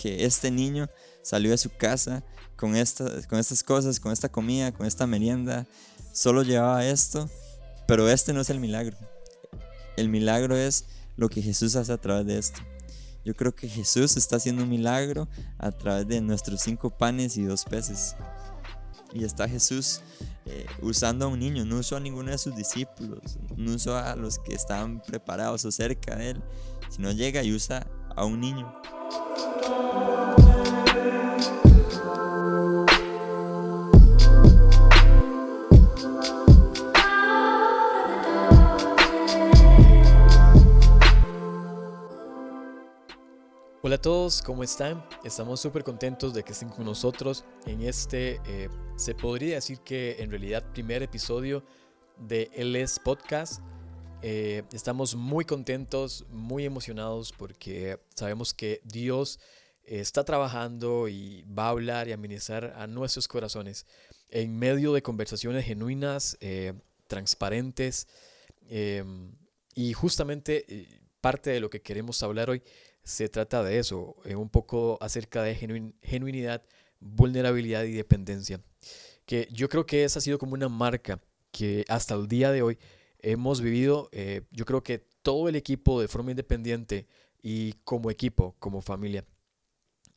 que este niño salió de su casa con, con estas cosas, con esta comida, con esta merienda, solo llevaba esto, pero este no es el milagro. El milagro es lo que Jesús hace a través de esto. Yo creo que Jesús está haciendo un milagro a través de nuestros cinco panes y dos peces. Y está Jesús eh, usando a un niño, no usó a ninguno de sus discípulos, no usó a los que estaban preparados o cerca de él, sino llega y usa a un niño. Hola a todos, ¿cómo están? Estamos súper contentos de que estén con nosotros en este, eh, se podría decir que en realidad primer episodio de LS Podcast. Eh, estamos muy contentos, muy emocionados porque sabemos que Dios está trabajando y va a hablar y administrar a nuestros corazones en medio de conversaciones genuinas, eh, transparentes y justamente parte de lo que queremos hablar hoy se trata de eso, eh, un poco acerca de genuinidad, vulnerabilidad y dependencia. Que yo creo que esa ha sido como una marca que hasta el día de hoy hemos vivido, eh, yo creo que todo el equipo de forma independiente y como equipo, como familia.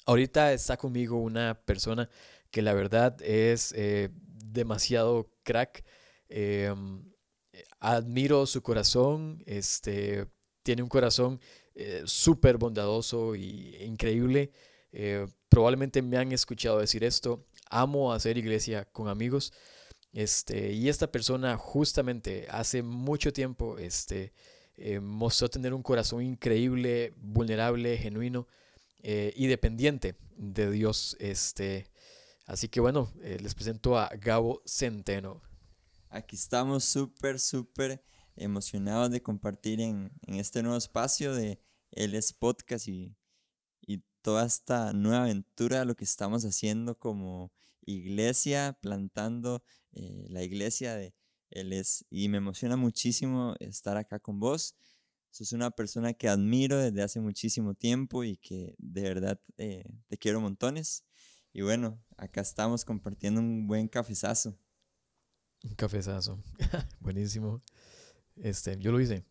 Ahorita está conmigo una persona que la verdad es eh, demasiado crack. Em, admiro su corazón, este, tiene un corazón eh, súper bondadoso y increíble. Eh, probablemente me han escuchado decir esto. Amo hacer iglesia con amigos. Este, y esta persona justamente hace mucho tiempo este, eh, mostró tener un corazón increíble, vulnerable, genuino y dependiente de Dios. Este, así que bueno, les presento a Gabo Centeno. Aquí estamos súper, súper emocionados de compartir en, este nuevo espacio de El Podcast y, toda esta nueva aventura, lo que estamos haciendo como iglesia, plantando eh, la iglesia de Él es. Y me emociona muchísimo estar acá con vos. Sos una persona que admiro desde hace muchísimo tiempo y que de verdad eh, te quiero montones. Y bueno, acá estamos compartiendo un buen cafezazo. Un cafezazo. Buenísimo. Este, yo lo hice.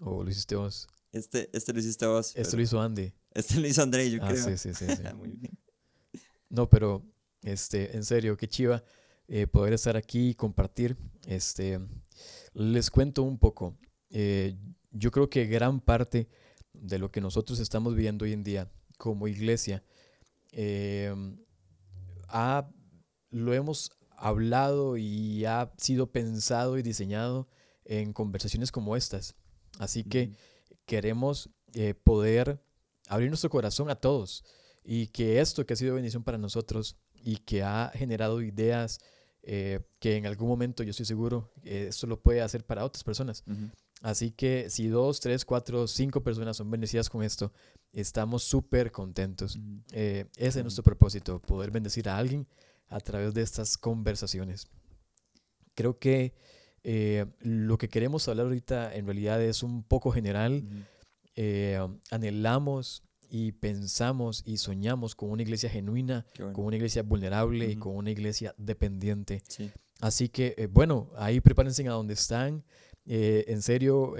¿O lo hiciste vos? Este, este lo hiciste vos. Este lo hizo Andy. Este lo hizo André, yo ah, creo. Sí, sí, sí. Muy bien. No, pero, este, en serio, qué chiva eh, poder estar aquí y compartir. Este, les cuento un poco. Eh, yo creo que gran parte de lo que nosotros estamos viviendo hoy en día como iglesia, eh, ha, lo hemos hablado y ha sido pensado y diseñado en conversaciones como estas. Así que queremos eh, poder abrir nuestro corazón a todos y que esto que ha sido bendición para nosotros y que ha generado ideas eh, que en algún momento yo estoy seguro eh, esto lo puede hacer para otras personas. Así que si dos, tres, cuatro, cinco personas son bendecidas con esto, estamos súper contentos. ese es nuestro propósito, poder bendecir a alguien a través de estas conversaciones. Creo que eh, lo que queremos hablar ahorita en realidad es un poco general. Eh, anhelamos y pensamos y soñamos con una iglesia genuina, con una iglesia vulnerable y con una iglesia dependiente. Así que, eh, bueno, ahí prepárense a donde están. en serio,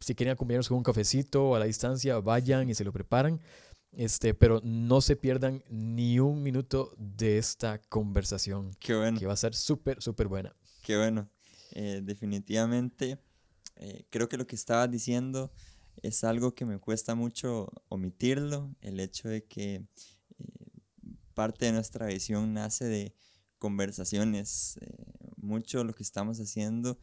si quieren acompañarnos con un cafecito a la distancia, vayan y se lo preparan. Este, pero no se pierdan ni un minuto de esta conversación. Qué bueno. Que va a ser súper, súper buena. Qué bueno. Eh, definitivamente, eh, creo que lo que estabas diciendo es algo que me cuesta mucho omitirlo, el hecho de que eh, parte de nuestra visión nace de conversaciones. mucho lo que estamos haciendo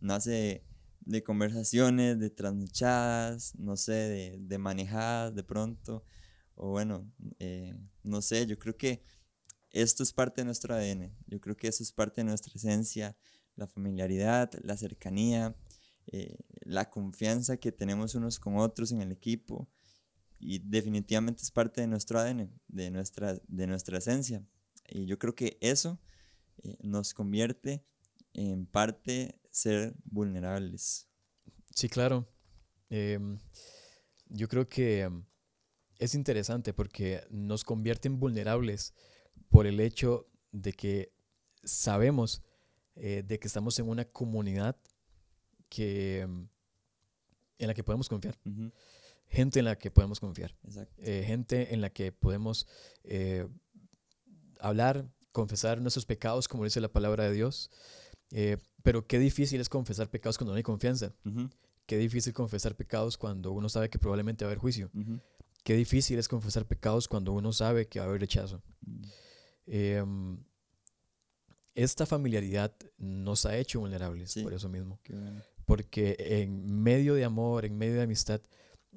nace de, conversaciones, de trasnochadas, no sé, de, de, manejadas de pronto. O bueno, no sé, yo creo que esto es parte de nuestro ADN, yo creo que eso es parte de nuestra esencia, la familiaridad, la cercanía, eh, la confianza que tenemos unos con otros en el equipo y definitivamente es parte de nuestro ADN, de nuestra, de nuestra esencia. Y yo creo que eso eh, nos convierte en parte ser vulnerables. Sí, claro. Em, yo creo que em, es interesante porque nos convierten vulnerables por el hecho de que sabemos eh, de que estamos en una comunidad que, mm, en la que podemos confiar. Gente en la que podemos confiar. Eh, gente en la que podemos eh, hablar, confesar nuestros pecados, como dice la palabra de Dios. pero qué difícil es confesar pecados cuando no hay confianza. Qué difícil confesar pecados cuando uno sabe que probablemente va a haber juicio. Qué difícil es confesar pecados cuando uno sabe que va a haber rechazo. Mm. Esta familiaridad nos ha hecho vulnerables por eso mismo. Porque en medio de amor, en medio de amistad,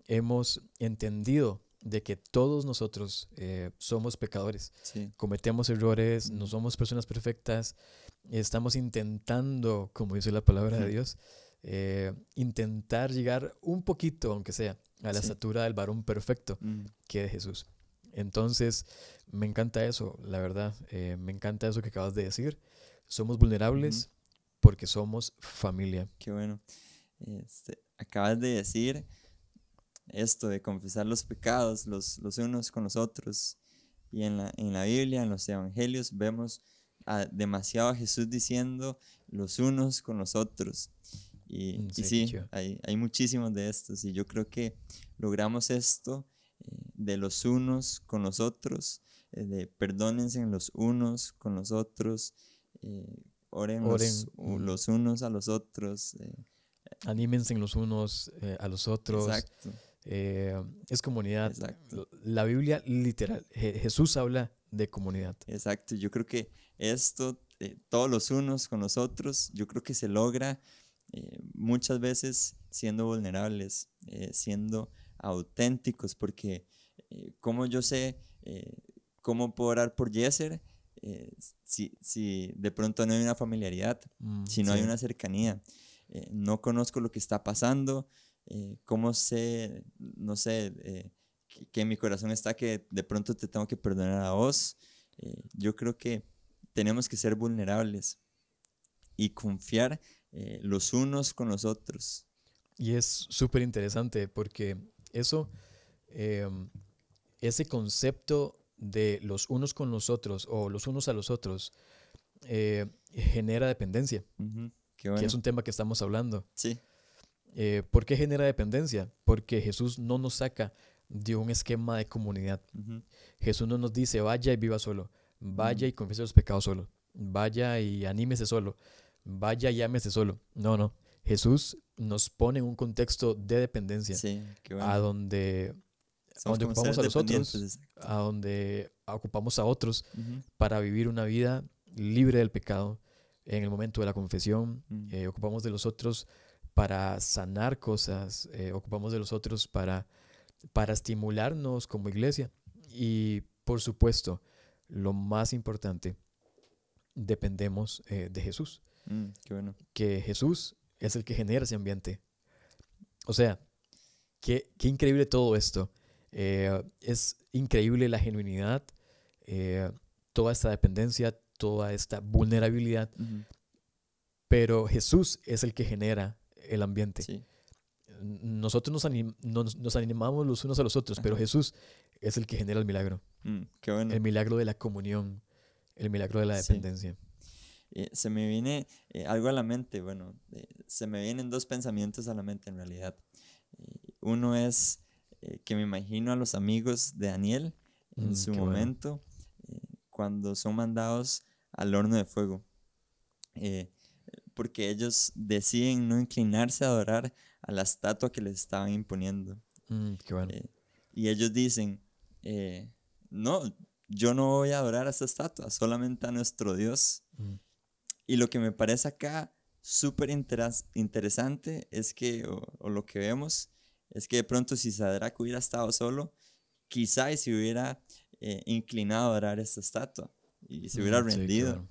hemos entendido de que todos nosotros eh, somos pecadores, cometemos errores, no somos personas perfectas, estamos intentando, como dice la palabra de Dios, eh, intentar llegar un poquito, aunque sea, a la estatura del varón perfecto mm. que es Jesús. Entonces, me encanta eso, la verdad, eh, me encanta eso que acabas de decir. Somos vulnerables porque somos familia. Qué bueno. Este, acabas de decir esto de confesar los pecados los, los unos con los otros. Y en la, en la Biblia, en los Evangelios, vemos a, demasiado a Jesús diciendo los unos con los otros. Y, mm, y sí, hay, hay, muchísimos de estos. Y yo creo que logramos esto eh, de los unos con los otros, eh, de perdónense los unos con los otros, eh, oren, Los, unos a los otros. Anímense los unos a los otros. Exacto. es comunidad. La Biblia literal, Jesús habla de comunidad. Exacto, yo creo que esto, todos los unos con los otros, yo creo que se logra muchas veces siendo vulnerables, siendo auténticos, porque como yo sé cómo puedo orar por Yeser eh, si, si, de pronto no hay una familiaridad, mm, si no hay una cercanía. Eh, no conozco lo que está pasando, eh, cómo sé, no sé, que, en mi corazón está que de pronto te tengo que perdonar a vos. yo creo que tenemos que ser vulnerables y confiar los unos con los otros. Y es súper interesante porque eso, ese concepto de los unos con los otros o los unos a los otros eh, genera dependencia, que es un tema que estamos hablando. Sí. Eh, ¿Por qué genera dependencia? Porque Jesús no nos saca de un esquema de comunidad. Jesús no nos dice, vaya y viva solo, vaya y confiese los pecados solo, vaya y anímese solo, vaya y ámese solo. No, no. Jesús nos pone en un contexto de dependencia, donde a donde ocupamos a los otros, a donde ocupamos a otros para vivir una vida libre del pecado en el momento de la confesión, mm. eh, ocupamos de los otros para sanar cosas, eh, ocupamos de los otros para, para estimularnos como iglesia y por supuesto, lo más importante, dependemos eh, de Jesús. Mm, qué bueno. Que Jesús es el que genera ese ambiente. O sea, qué, qué increíble todo esto eh, es increíble la genuinidad, eh, toda esta dependencia, toda esta vulnerabilidad, pero Jesús es el que genera el ambiente. Nosotros nos, nos, animamos los unos a los otros, pero Jesús es el que genera el milagro. Mm, el milagro de la comunión, el milagro de la dependencia. Eh, se me viene algo a la mente, bueno, se me vienen dos pensamientos a la mente en realidad. uno es eh, que me imagino a los amigos de Daniel en mm, su momento, eh, cuando son mandados al horno de fuego. Eh, porque ellos deciden no inclinarse a adorar a la estatua que les estaban imponiendo. Mm, y ellos dicen, no, yo no voy a adorar a esta estatua, solamente a nuestro Dios. Mm. Y lo que me parece acá súper interesante es que, o, lo que vemos, es que de pronto si Sadrach hubiera estado solo, quizá y se hubiera eh, inclinado a adorar esta estatua y se hubiera rendido.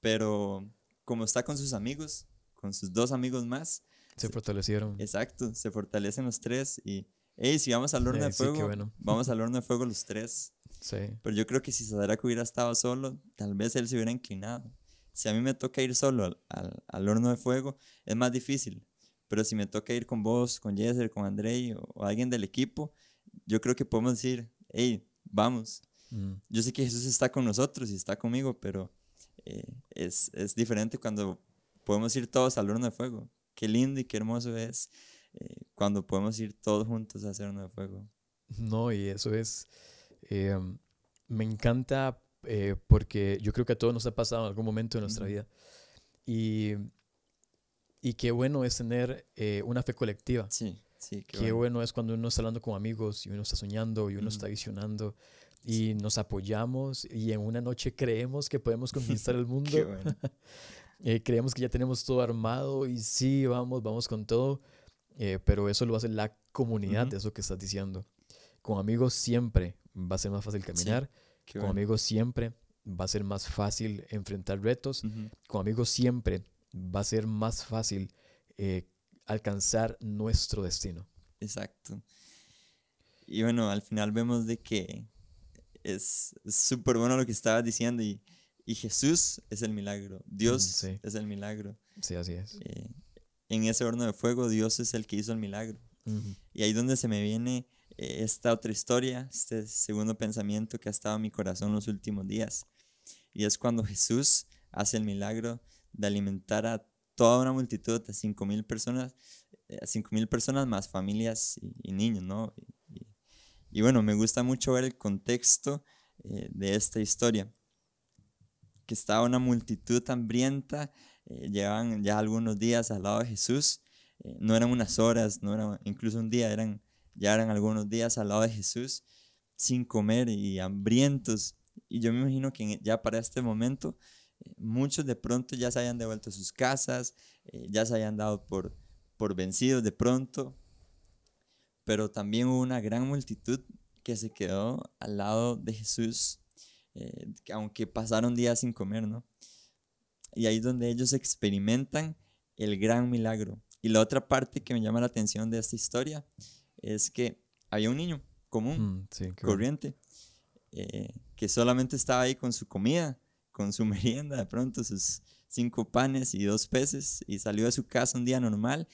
Pero como está con sus amigos, con sus dos amigos más, se, fortalecieron. Exacto, se fortalecen los tres y, hey, si vamos al horno de fuego, vamos al horno de fuego los tres. Sí. Pero yo creo que si Sadrach hubiera estado solo, tal vez él se hubiera inclinado. Si a mí me toca ir solo al, al horno de fuego, es más difícil pero si me toca ir con vos, con Jesser, con Andrei o, alguien del equipo, yo creo que podemos decir, hey, vamos. Mm, Yo sé que Jesús está con nosotros y está conmigo, pero eh, es, es diferente cuando podemos ir todos al horno de fuego. Qué lindo y qué hermoso es eh, cuando podemos ir todos juntos a hacer horno de fuego. No, y eso es, eh, me encanta eh, porque yo creo que a todos nos ha pasado en algún momento de nuestra vida. Y, y qué bueno es tener eh, una fe colectiva. Sí, sí, qué, Qué, bueno. bueno es cuando uno está hablando con amigos y uno está soñando y uno está visionando y nos apoyamos y en una noche creemos que podemos conquistar el mundo. Qué bueno. Eh, creemos que ya tenemos todo armado y sí, vamos, vamos con todo. eh, pero eso lo hace la comunidad, eso que estás diciendo. Con amigos siempre va a ser más fácil caminar. Qué con bueno. amigos siempre va a ser más fácil enfrentar retos. Con amigos siempre va a ser más fácil eh, alcanzar nuestro destino. Exacto. Y bueno, al final vemos de que es súper bueno lo que estabas diciendo y, y Jesús es el milagro, Dios sí. es el milagro. Sí, así es. Eh, en ese horno de fuego Dios es el que hizo el milagro. Y ahí donde se me viene eh, esta otra historia, este segundo pensamiento que ha estado en mi corazón los últimos días. Y es cuando Jesús hace el milagro de alimentar a toda una multitud de cinco mil personas, eh, a cinco mil personas más familias y, niños, ¿no? Y, bueno, me gusta mucho ver el contexto eh, de esta historia, que estaba una multitud hambrienta, eh, llevaban ya algunos días al lado de Jesús, eh, no eran unas horas, no era incluso un día, eran, ya eran algunos días al lado de Jesús, sin comer y hambrientos. Y yo me imagino que ya para este momento, eh, muchos de pronto ya se hayan devuelto a sus casas, eh, ya se hayan dado por, por vencidos de pronto, pero también hubo una gran multitud que se quedó al lado de Jesús, eh, que aunque pasaron días sin comer, ¿no? Y ahí es donde ellos experimentan el gran milagro. Y la otra parte que me llama la atención de esta historia es que había un niño común, Mm, sí, corriente, eh, que solamente estaba ahí con su comida, con su merienda, de pronto sus cinco panes y dos peces, y salió de su casa un día normal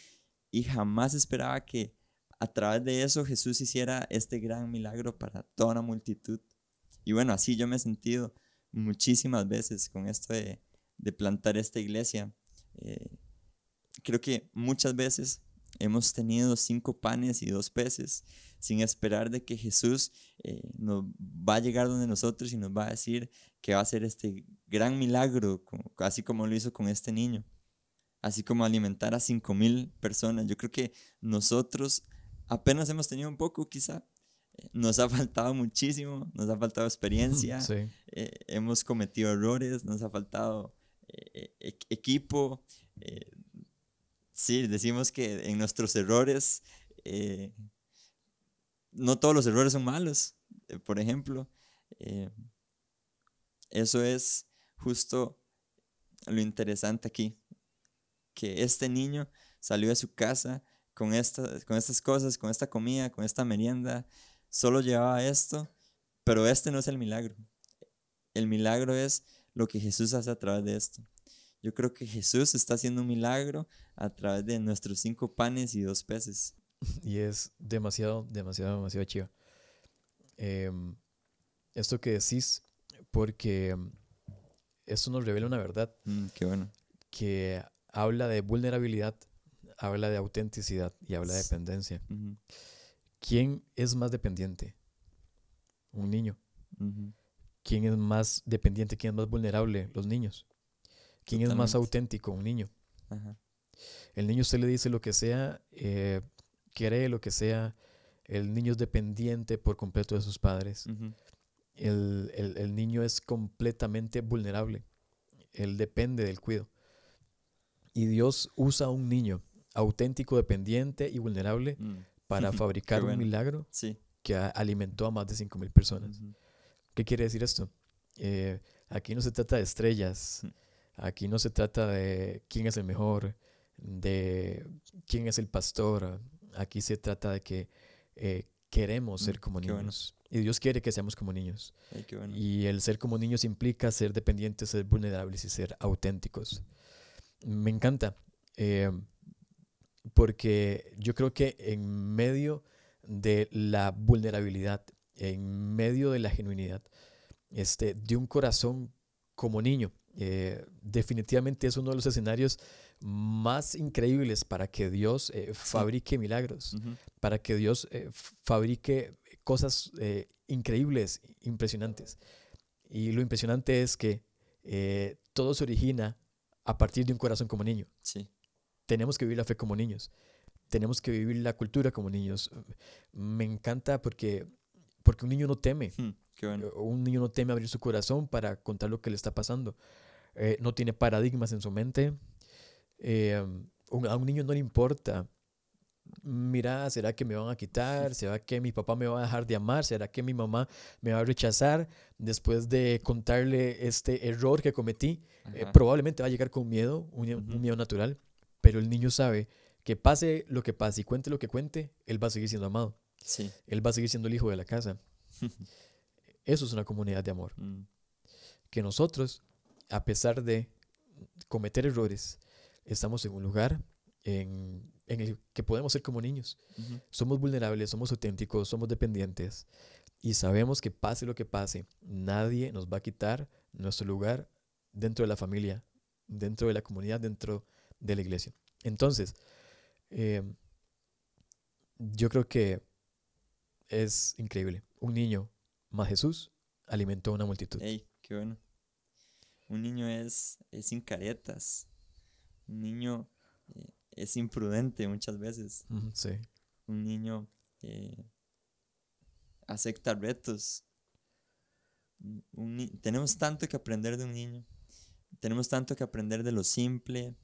y jamás esperaba que a través de eso Jesús hiciera este gran milagro para toda una multitud. Y bueno, así yo me he sentido muchísimas veces con esto de, de plantar esta iglesia. Eh, creo que muchas veces hemos tenido cinco panes y dos peces sin esperar de que Jesús eh, nos va a llegar donde nosotros y nos va a decir que va a hacer este gran milagro, así como lo hizo con este niño, así como alimentar a cinco mil personas. Yo creo que nosotros apenas hemos tenido un poco, quizá. Eh, Nos ha faltado muchísimo, nos ha faltado experiencia, Sí, eh, hemos cometido errores, nos ha faltado eh, e- equipo. eh, sí, decimos que en nuestros errores, no todos los errores son malos, eh, por ejemplo. eh, eso es justo lo interesante aquí, que este niño salió de su casa con, esta- con estas cosas, con esta comida, con esta merienda, solo llevaba esto, pero este no es el milagro. El milagro es lo que Jesús hace a través de esto. Yo creo que Jesús está haciendo un milagro a través de nuestros cinco panes y dos peces. y es demasiado, demasiado, demasiado chiva. Em, esto que decís, porque em, esto nos revela una verdad Mm, qué bueno. que habla de vulnerabilidad, habla de autenticidad y habla de dependencia. ¿Quién es más dependiente? Un niño. ¿Quién es más dependiente? ¿Quién es más vulnerable? Los niños. ¿Quién es más auténtico? Un niño. Ajá. El niño usted le dice lo que sea, eh, cree lo que sea. El niño es dependiente por completo de sus padres. El, el- el niño es completamente vulnerable. Él depende del cuido. Y Dios usa a un niño auténtico, dependiente y vulnerable mm, para fabricar bueno. un milagro Sí. que alimentó a más de 5.000 personas. ¿Qué quiere decir esto? Eh, aquí no se trata de estrellas, aquí no se trata de quién es el mejor, de quién es el pastor, aquí se trata de que eh, queremos ser Mm, como qué bueno. niños. Y Dios quiere que seamos como niños. Ay, qué bueno. Y el ser como niños implica ser dependientes, ser vulnerables y ser auténticos. Me encanta, eh, porque yo creo que en medio de la vulnerabilidad, en medio de la genuinidad, este, de un corazón como niño. Eh, definitivamente es uno de los escenarios más increíbles para que Dios eh, fabrique milagros, para que Dios eh, fabrique cosas increíbles, impresionantes. Y lo impresionante es que todo se origina a partir de un corazón como niño. Sí. Tenemos que vivir la fe como niños. Tenemos que vivir la cultura como niños. Me encanta porque, porque un niño no teme. Hmm, un niño no teme abrir su corazón para contar lo que le está pasando. Eh, no tiene paradigmas en su mente. Eh, a un niño no le importa. Mira, ¿será que me van a quitar? ¿Será que mi papá me va a dejar de amar? ¿Será que mi mamá me va a rechazar después de contarle este error que cometí? Eh, probablemente va a llegar con miedo, un, miedo natural, pero el niño sabe que pase lo que pase y cuente lo que cuente, él va a seguir siendo amado. Sí. Él va a seguir siendo el hijo de la casa. Eso es una comunidad de amor. Mm. Que nosotros a pesar de cometer errores, estamos en un lugar en, el que podemos ser como niños. Somos vulnerables, somos auténticos, somos dependientes y sabemos que pase lo que pase, nadie nos va a quitar nuestro lugar dentro de la familia, dentro de la comunidad, dentro de la iglesia. Entonces, eh, yo creo que es increíble. Un niño más Jesús alimentó a una multitud. ¡Ey, qué bueno! Un niño es, es sin caretas. Un niño eh, es imprudente muchas veces. Sí. Un niño eh, acepta retos. tenemos tanto que aprender de un niño. Tenemos tanto que aprender de lo simple.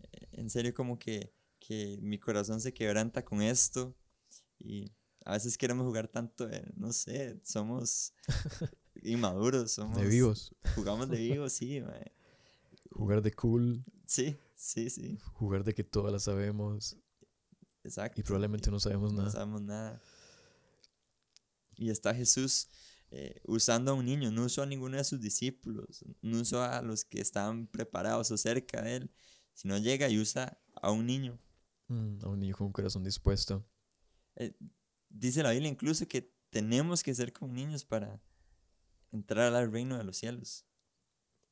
Eh, en serio, como que, que mi corazón se quebranta con esto. Y a veces queremos jugar tanto, no sé, somos inmaduros, somos... De vivos. Jugamos de vivos, sí, Jugar de cool. Sí, sí, sí. Jugar de que todas las sabemos. Exacto. Y probablemente no sabemos nada. No sabemos nada. Y está Jesús eh, usando a un niño, no usó a ninguno de sus discípulos, no usó a los que estaban preparados o cerca de él, sino llega y usa a un niño. Mm, a un niño con un corazón dispuesto. Eh, dice la Biblia incluso que tenemos que ser como niños para entrar al reino de los cielos.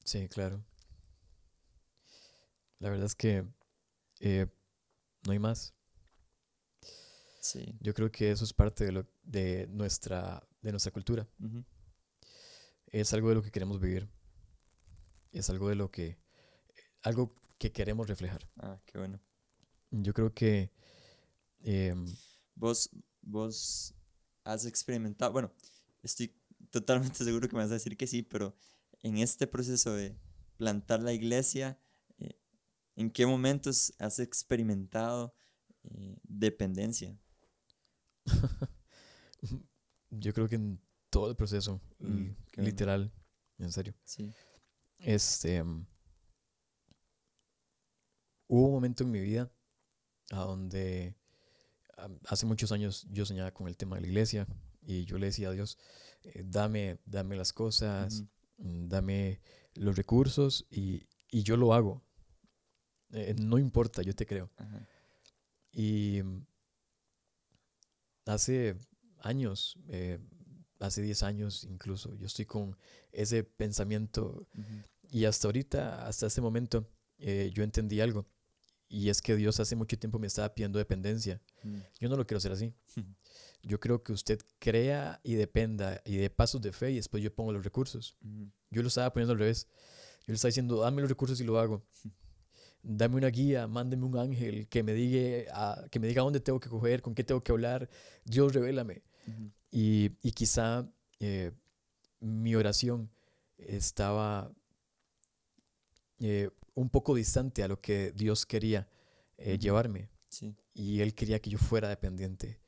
Sí, claro. La verdad es que eh, no hay más. Sí. Yo creo que eso es parte de, lo, de, nuestra, de nuestra cultura. Es algo de lo que queremos vivir. Es algo de lo que. Algo que queremos reflejar. Ah, qué bueno. Yo creo que. Em, vos, vos has experimentado. Bueno, estoy totalmente seguro que me vas a decir que sí, pero en este proceso de plantar la iglesia, ¿en qué momentos has experimentado eh, dependencia? Yo creo que en todo el proceso, mm, literal, en serio. Sí. Este, mm, hubo un momento en mi vida a donde hace muchos años yo soñaba con el tema de la iglesia y yo le decía a Dios, eh, dame, dame las cosas, mm, dame los recursos y, yo lo hago. Eh, no importa, yo te creo. Y mm, hace años, eh, hace 10 años incluso, yo estoy con ese pensamiento y hasta ahorita, hasta ese momento, yo entendí algo. Y es que Dios hace mucho tiempo me estaba pidiendo dependencia. Mm. Yo no lo quiero hacer así. Yo creo que usted crea y dependa y de pasos de fe y después yo pongo los recursos. Yo lo estaba poniendo al revés. Yo le estaba diciendo, dame los recursos y lo hago. Dame una guía, mándeme un ángel que me diga, a, que me diga dónde tengo que coger, con qué tengo que hablar. Dios, revélame. y, y, quizá eh, mi oración estaba eh, un poco distante a lo que Dios quería eh, llevarme. Y Él quería que yo fuera dependiente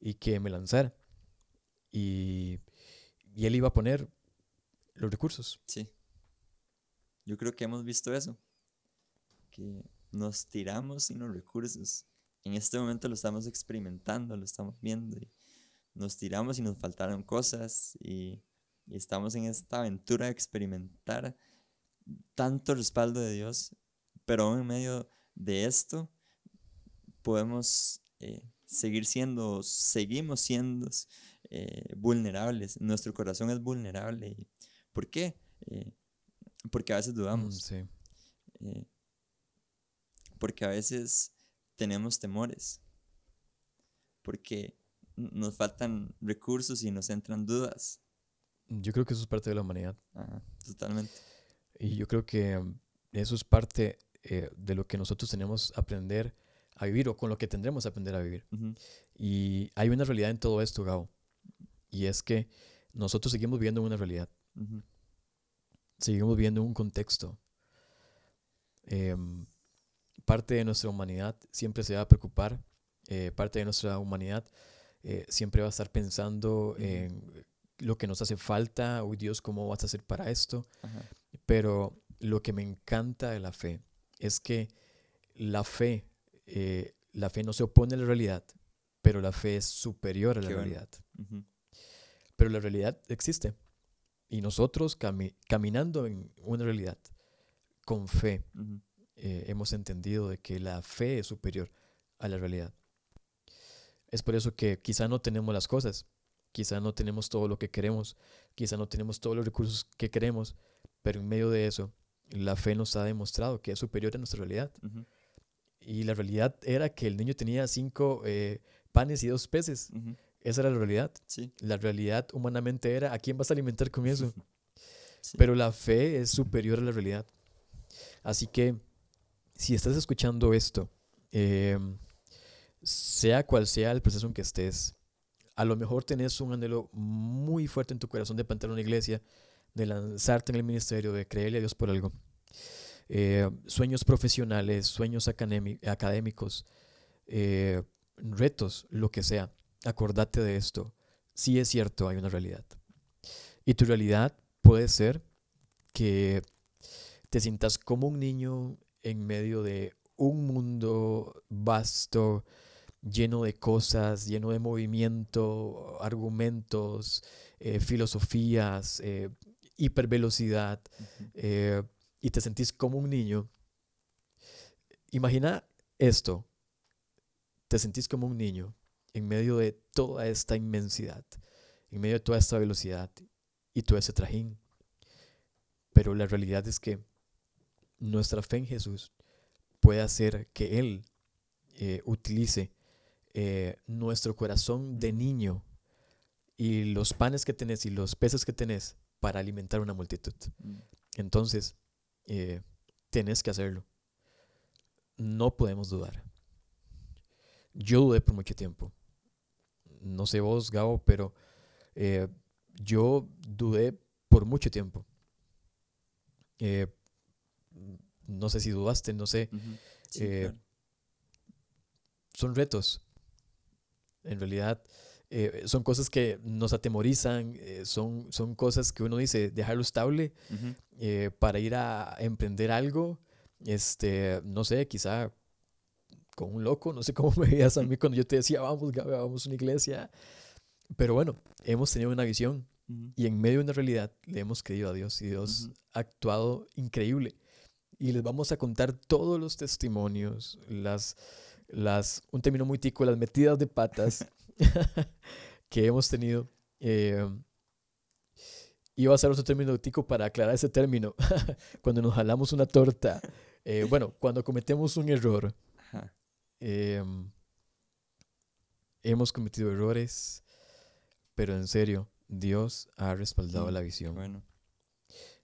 y que me lanzara. Y, y Él iba a poner los recursos. Sí. Yo creo que hemos visto eso. Que nos tiramos sin los recursos. En este momento lo estamos experimentando, lo estamos viendo. Y nos tiramos y nos faltaron cosas. Y, y estamos en esta aventura de experimentar tanto respaldo de Dios. Pero en medio de esto podemos eh, seguir siendo, seguimos siendo eh, vulnerables. Nuestro corazón es vulnerable. ¿Por qué? Eh, porque a veces dudamos. Mm, eh, porque a veces tenemos temores. Porque nos faltan recursos y nos entran dudas. Yo creo que eso es parte de la humanidad. totalmente. Y yo creo que eso es parte de lo que nosotros tenemos que aprender a vivir o con lo que tendremos que aprender a vivir. Y hay una realidad en todo esto, Gabo. Y es que nosotros seguimos viviendo en una realidad. Seguimos viviendo en un contexto. Em, parte de nuestra humanidad siempre se va a preocupar. Eh, parte de nuestra humanidad eh, siempre va a estar pensando en lo que nos hace falta. Uy, Dios, ¿cómo vas a hacer para esto? Pero lo que me encanta de la fe es que la fe eh, la fe no se opone a la realidad, pero la fe es superior a la realidad. Pero la realidad existe. Y nosotros caminando en una realidad con fe, eh, hemos entendido de que la fe es superior a la realidad. Es por eso que quizá no tenemos las cosas, quizá no tenemos todo lo que queremos, quizá no tenemos todos los recursos que queremos, pero en medio de eso, la fe nos ha demostrado que es superior a nuestra realidad. Y la realidad era que el niño tenía cinco eh, panes y dos peces. Esa era la realidad. Sí. La realidad humanamente era, ¿a quién vas a alimentar con eso? Pero la fe es superior a la realidad. Así que, si estás escuchando esto, em, sea cual sea el proceso en que estés, a lo mejor tenés un anhelo muy fuerte en tu corazón de plantar una iglesia, de lanzarte en el ministerio, de creerle a Dios por algo. Eh, sueños profesionales, sueños académicos, eh, retos, lo que sea. Acordate de esto. Sí es cierto, hay una realidad. Y tu realidad puede ser que te sientas como un niño en medio de un mundo vasto, lleno de cosas, lleno de movimiento, argumentos, eh, filosofías, hipervelocidad, y te sentís como un niño, imagina esto, te sentís como un niño en medio de toda esta inmensidad, en medio de toda esta velocidad y todo ese trajín. Pero la realidad es que nuestra fe en Jesús puede hacer que Él eh, utilice eh, nuestro corazón de niño y los panes que tenés y los peces que tenés para alimentar una multitud. Mm. Entonces, eh, tenés que hacerlo. No podemos dudar. Yo dudé por mucho tiempo. No sé vos, Gabo, pero eh, yo dudé por mucho tiempo. Eh, no sé si dudaste, no sé. Son retos. En realidad, eh, son cosas que nos atemorizan, eh, son, son cosas que uno dice, dejarlo estable eh, para ir a emprender algo, este, no sé, quizá con un loco, no sé cómo me veías a mí cuando yo te decía, vamos, vamos a una iglesia. Pero bueno, hemos tenido una visión y en medio de una realidad le hemos creído a Dios y Dios ha actuado increíble. Y les vamos a contar todos los testimonios, las, las, un término muy tico, las metidas de patas que hemos tenido. Eh, iba a ser otro término tico para aclarar ese término. cuando nos jalamos una torta. Eh, bueno, cuando cometemos un error. Eh, hemos cometido errores, pero en serio, Dios ha respaldado la visión. Bueno.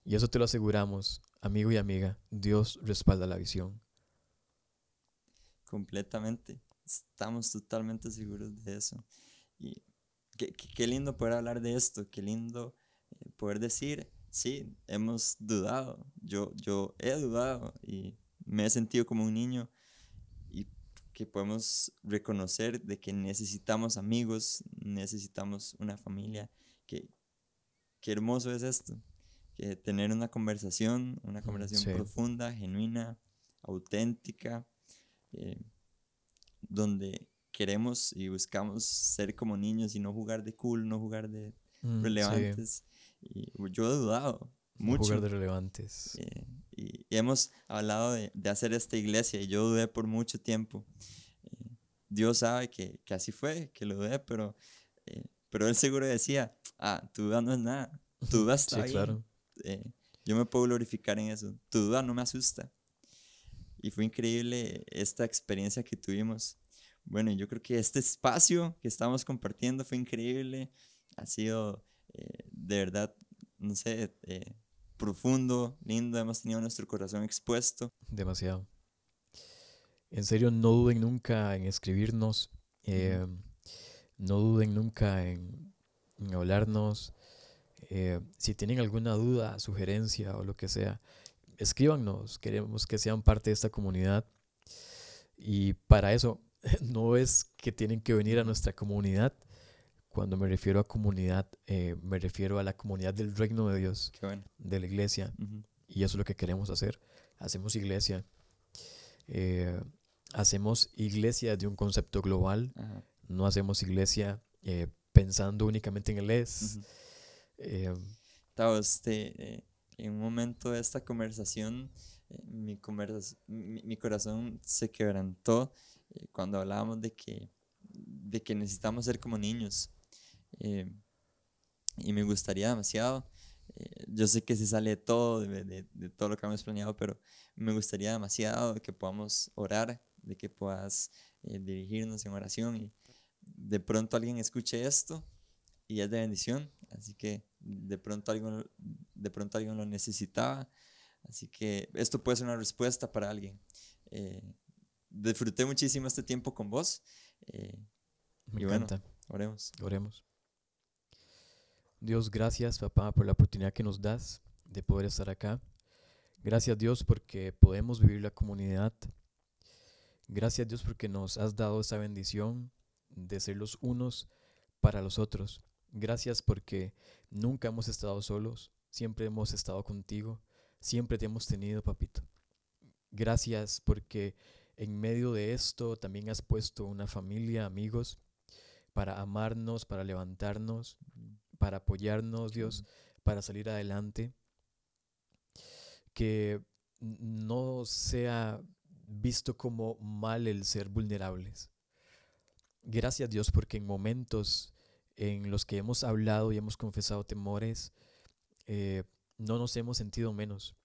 Y eso te lo aseguramos, amigo y amiga. Dios respalda la visión. Completamente. Estamos totalmente seguros de eso. Y qué, qué lindo poder hablar de esto, qué lindo eh, poder decir, sí, hemos dudado. Yo, yo he dudado y me he sentido como un niño y que podemos reconocer de que necesitamos amigos, necesitamos una familia. Que, qué hermoso es esto, que tener una conversación, una conversación profunda, genuina, auténtica. Eh, donde queremos y buscamos ser como niños y no jugar de cool, no jugar de mm, relevantes. Y yo he dudado mucho. jugar de relevantes. Eh, y, hemos hablado de, de, hacer esta iglesia y yo dudé por mucho tiempo. Eh, Dios sabe que, que así fue, que lo dudé, pero, eh, pero él seguro decía, ah, tu duda no es nada, tu duda está Sí, claro. Eh, yo me puedo glorificar en eso, tu duda no me asusta. Y fue increíble esta experiencia que tuvimos. Bueno, yo creo que este espacio que estamos compartiendo fue increíble, ha sido eh, de verdad, no sé, eh, profundo, lindo, hemos tenido nuestro corazón expuesto. Demasiado. En serio, no duden nunca en escribirnos. eh, no duden nunca en, en hablarnos. Eh, si tienen alguna duda, sugerencia o lo que sea, escríbanos. Queremos que sean parte de esta comunidad. Y para eso, no es que tienen que venir a nuestra comunidad. Cuando me refiero a comunidad, eh, me refiero a la comunidad del reino de Dios, bueno. de la iglesia. Ujú. Y eso es lo que queremos hacer. Hacemos iglesia. eh, hacemos iglesia de un concepto global. Ajá. No hacemos iglesia eh, pensando únicamente en el es. Ujú. Eh, Tao, este, eh, en un momento de esta conversación, eh, mi, mi, mi corazón se quebrantó eh, cuando hablábamos de que, de que necesitamos ser como niños. Eh, y me gustaría demasiado. yo sé que se sale de todo, de, de- de todo lo que hemos planeado, pero me gustaría demasiado que podamos orar, de que puedas dirigirnos en oración y de pronto alguien escuche esto y es de bendición. Así que de pronto alguien, lo- de pronto alguien lo necesitaba. Así que esto puede ser una respuesta para alguien. Eh, disfruté muchísimo este tiempo con vos. Eh, me Y bueno. encanta. oremos. Oremos. Dios, gracias, papá, por la oportunidad que nos das de poder estar acá. Gracias, Dios, porque podemos vivir la comunidad. Gracias, Dios, porque nos has dado esa bendición de ser los unos para los otros. Gracias porque nunca hemos estado solos, siempre hemos estado contigo, siempre te hemos tenido, papito. Gracias porque en medio de esto también has puesto una familia, amigos, para amarnos, para levantarnos, para apoyarnos, Dios, para salir adelante. Que no sea visto como mal el ser vulnerables. Gracias Dios porque en momentos en los que hemos hablado y hemos confesado temores, eh, no nos hemos sentido menos,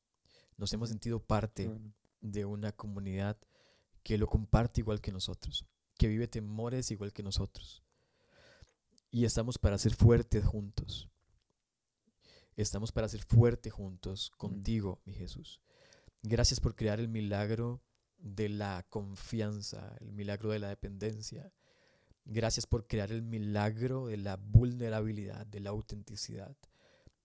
nos hemos sentido parte Bueno, de una comunidad que lo comparte igual que nosotros, que vive temores igual que nosotros. Y estamos para ser fuertes juntos. Estamos para ser fuertes juntos contigo, mi Jesús. Gracias por crear el milagro de la confianza, el milagro de la dependencia. Gracias por crear el milagro de la vulnerabilidad, de la autenticidad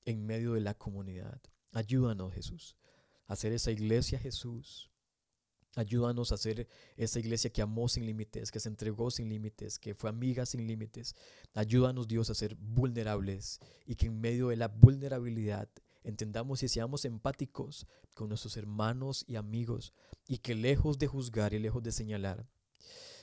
en medio de la comunidad. Ayúdanos, Jesús, a hacer esa iglesia, Jesús. Ayúdanos a hacer esa iglesia que amó sin límites, que se entregó sin límites, que fue amiga sin límites. Ayúdanos, Dios, a ser vulnerables y que en medio de la vulnerabilidad entendamos y seamos empáticos con nuestros hermanos y amigos y que lejos de juzgar y lejos de señalar,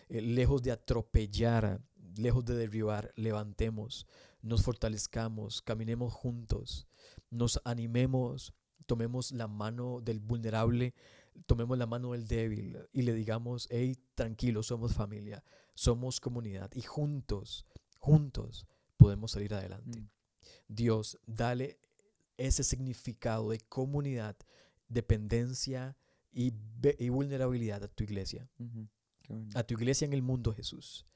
eh, lejos de atropellar, lejos de derribar, levantemos, nos fortalezcamos, caminemos juntos, nos animemos, tomemos la mano del vulnerable, tomemos la mano del débil y le digamos, hey, tranquilo, somos familia, somos comunidad y juntos, juntos podemos salir adelante. Mm. Dios, dale ese significado de comunidad, dependencia y, vulnerabilidad a tu iglesia. A tu iglesia en el mundo, Jesús.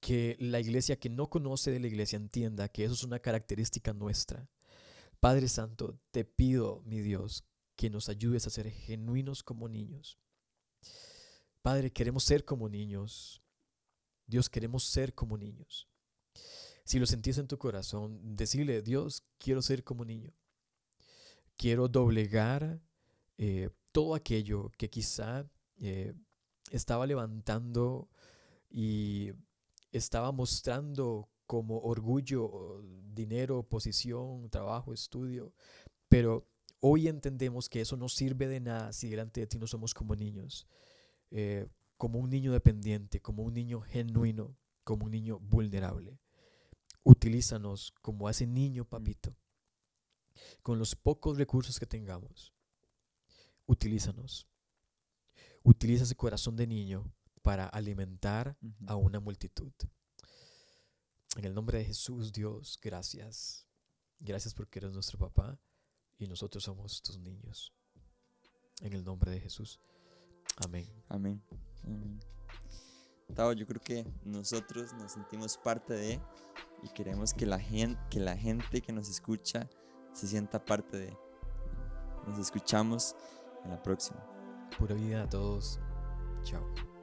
Que la iglesia que no conoce de la iglesia entienda que eso es una característica nuestra. Padre Santo, te pido, mi Dios, que nos ayudes a ser genuinos como niños. Padre, queremos ser como niños. Dios, queremos ser como niños. Si lo sentís en tu corazón, decirle, Dios, quiero ser como niño. Quiero doblegar eh, todo aquello que quizá eh, estaba levantando y estaba mostrando como orgullo, dinero, posición, trabajo, estudio. Pero hoy entendemos que eso no sirve de nada si delante de ti no somos como niños. eh, como un niño dependiente, como un niño genuino, como un niño vulnerable. Utilízanos como a ese niño, papito. Con los pocos recursos que tengamos. Utilízanos. Utiliza ese corazón de niño para alimentar a una multitud. En el nombre de Jesús, Dios, gracias. Gracias porque eres nuestro papá y nosotros somos tus niños. En el nombre de Jesús. Amén. Amén. Amén. Tao, yo creo que nosotros nos sentimos parte de y queremos que la gente que, la gente que nos escucha se sienta parte de. Nos escuchamos en la próxima. Pura vida a todos. Chao.